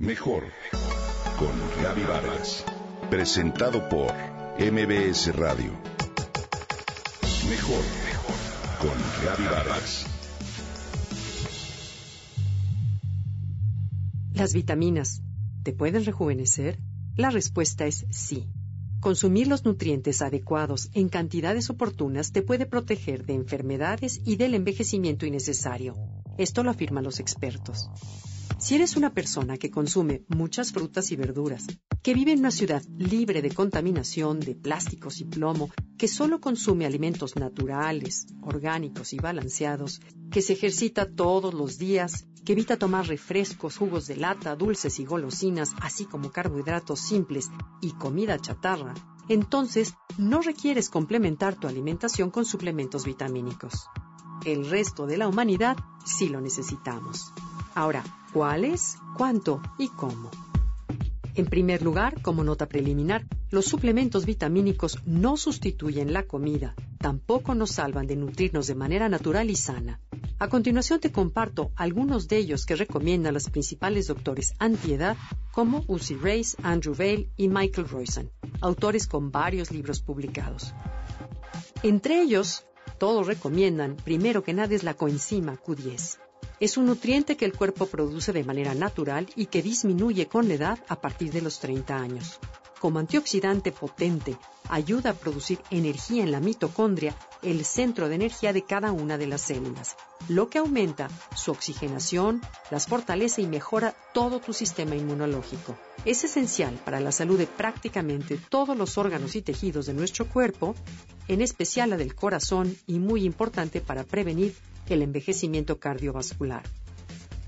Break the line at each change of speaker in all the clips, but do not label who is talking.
Mejor con Gaby Vargas. Presentado por MBS Radio. Mejor con Gaby Vargas.
¿Las vitaminas te pueden rejuvenecer? La respuesta es sí. Consumir los nutrientes adecuados en cantidades oportunas te puede proteger de enfermedades y del envejecimiento innecesario. Esto lo afirman los expertos. Si eres una persona que consume muchas frutas y verduras, que vive en una ciudad libre de contaminación, de plásticos y plomo, que solo consume alimentos naturales, orgánicos y balanceados, que se ejercita todos los días, que evita tomar refrescos, jugos de lata, dulces y golosinas, así como carbohidratos simples y comida chatarra, entonces no requieres complementar tu alimentación con suplementos vitamínicos. El resto de la humanidad sí lo necesitamos. Ahora, ¿cuáles, cuánto y cómo? En primer lugar, como nota preliminar, los suplementos vitamínicos no sustituyen la comida, tampoco nos salvan de nutrirnos de manera natural y sana. A continuación te comparto algunos de ellos que recomiendan los principales doctores antiedad como Uzi Race, Andrew Vail y Michael Roisan, autores con varios libros publicados. Entre ellos, todos recomiendan, primero que nada, es la coenzima Q10. Es un nutriente que el cuerpo produce de manera natural y que disminuye con la edad a partir de los 30 años. Como antioxidante potente, ayuda a producir energía en la mitocondria, el centro de energía de cada una de las células, lo que aumenta su oxigenación, las fortalece y mejora todo tu sistema inmunológico. Es esencial para la salud de prácticamente todos los órganos y tejidos de nuestro cuerpo, en especial la del corazón y muy importante para prevenir el envejecimiento cardiovascular.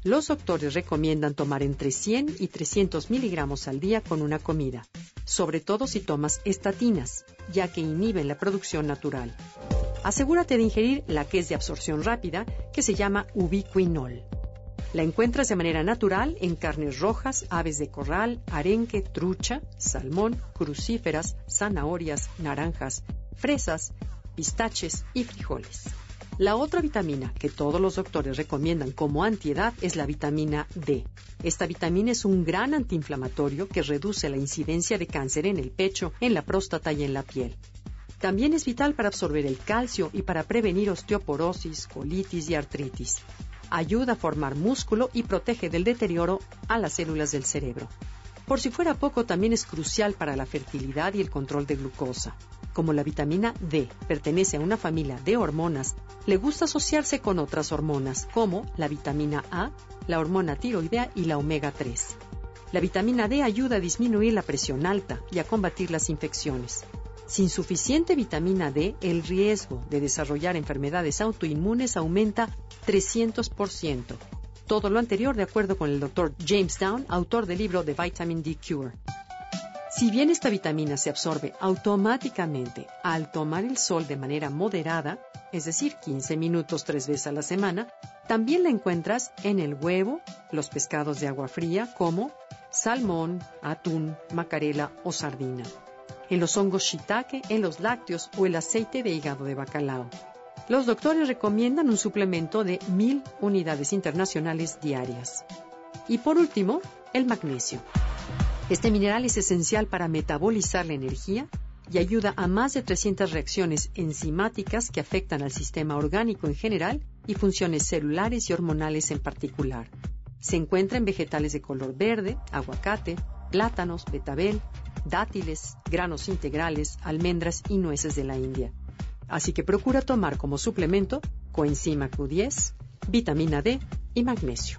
Los doctores recomiendan tomar entre 100 y 300 miligramos al día con una comida, sobre todo si tomas estatinas, ya que inhiben la producción natural. Asegúrate de ingerir la que es de absorción rápida, que se llama ubiquinol. La encuentras de manera natural en carnes rojas, aves de corral, arenque, trucha, salmón, crucíferas, zanahorias, naranjas, fresas, pistaches y frijoles. La otra vitamina que todos los doctores recomiendan como antiedad es la vitamina D. Esta vitamina es un gran antiinflamatorio que reduce la incidencia de cáncer en el pecho, en la próstata y en la piel. También es vital para absorber el calcio y para prevenir osteoporosis, colitis y artritis. Ayuda a formar músculo y protege del deterioro a las células del cerebro. Por si fuera poco, también es crucial para la fertilidad y el control de glucosa. Como la vitamina D pertenece a una familia de hormonas, le gusta asociarse con otras hormonas, como la vitamina A, la hormona tiroidea y la omega 3. La vitamina D ayuda a disminuir la presión alta y a combatir las infecciones. Sin suficiente vitamina D, el riesgo de desarrollar enfermedades autoinmunes aumenta 300%. Todo lo anterior de acuerdo con el doctor James Down, autor del libro The Vitamin D Cure. Si bien esta vitamina se absorbe automáticamente al tomar el sol de manera moderada, es decir, 15 minutos tres veces a la semana, también la encuentras en el huevo, los pescados de agua fría como salmón, atún, macarela o sardina, en los hongos shiitake, en los lácteos o el aceite de hígado de bacalao. Los doctores recomiendan un suplemento de 1000 unidades internacionales diarias. Y por último, el magnesio. Este mineral es esencial para metabolizar la energía y ayuda a más de 300 reacciones enzimáticas que afectan al sistema orgánico en general y funciones celulares y hormonales en particular. Se encuentra en vegetales de color verde, aguacate, plátanos, betabel, dátiles, granos integrales, almendras y nueces de la India. Así que procura tomar como suplemento coenzima Q10, vitamina D y magnesio.